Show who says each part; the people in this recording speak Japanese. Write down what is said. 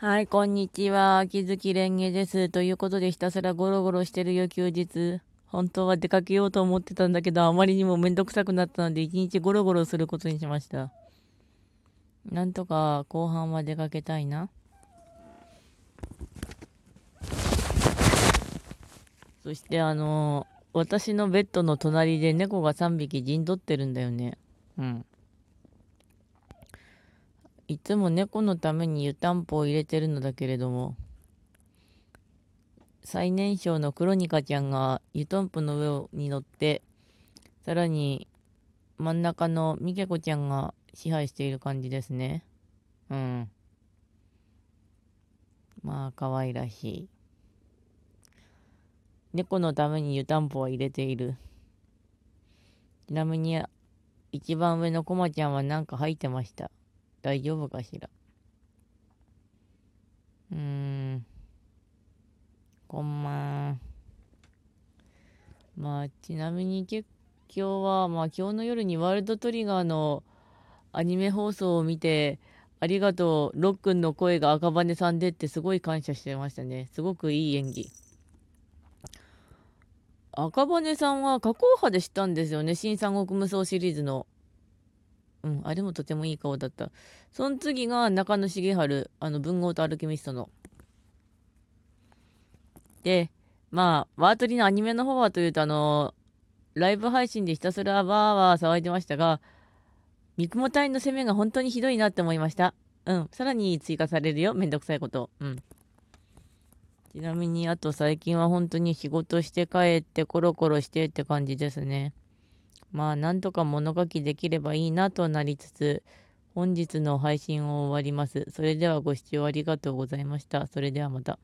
Speaker 1: はい、こんにちは。秋月蓮華です。ということで、ひたすらゴロゴロしてるよ、休日。本当は出かけようと思ってたんだけど、あまりにもめんどくさくなったので、一日ゴロゴロすることにしました。なんとか後半は出かけたいな。そして、あの私のベッドの隣で猫が3匹陣取ってるんだよね。うん。いつも猫のために湯たんぽを入れてるのだけれども、最年少のクロニカちゃんが湯たんぽの上に乗って、さらに真ん中のミケコちゃんが支配している感じですね。うん。まあ、可愛らしい。猫のために湯たんぽは入れている。ちなみに、一番上のコマちゃんはなんか吐いてました。大丈夫かしら？うーん。こんまん。まあ、ちなみに今日は、まあ今日の夜にワールドトリガーのアニメ放送を見て、ありがとう、ロックンの声が赤羽さんでってすごい感謝してましたね。すごくいい演技。赤羽さんは加工派で知ったんですよね。新三国無双シリーズの。うん、あれもとてもいい顔だった。その次が中野茂春、あの、文豪とアルケミストの。で、まあ、ワートリのアニメの方はというと、あの、ライブ配信でひたすらわーわー騒いでましたが、三雲隊の攻めが本当にひどいなって思いました。うん、さらに追加されるよ、めんどくさいこと。うん。ちなみに、あと最近は本当に仕事して帰ってコロコロしてって感じですね。まあ、なんとか物書きできればいいなとなりつつ、本日の配信を終わります。それではご視聴ありがとうございました。それではまた。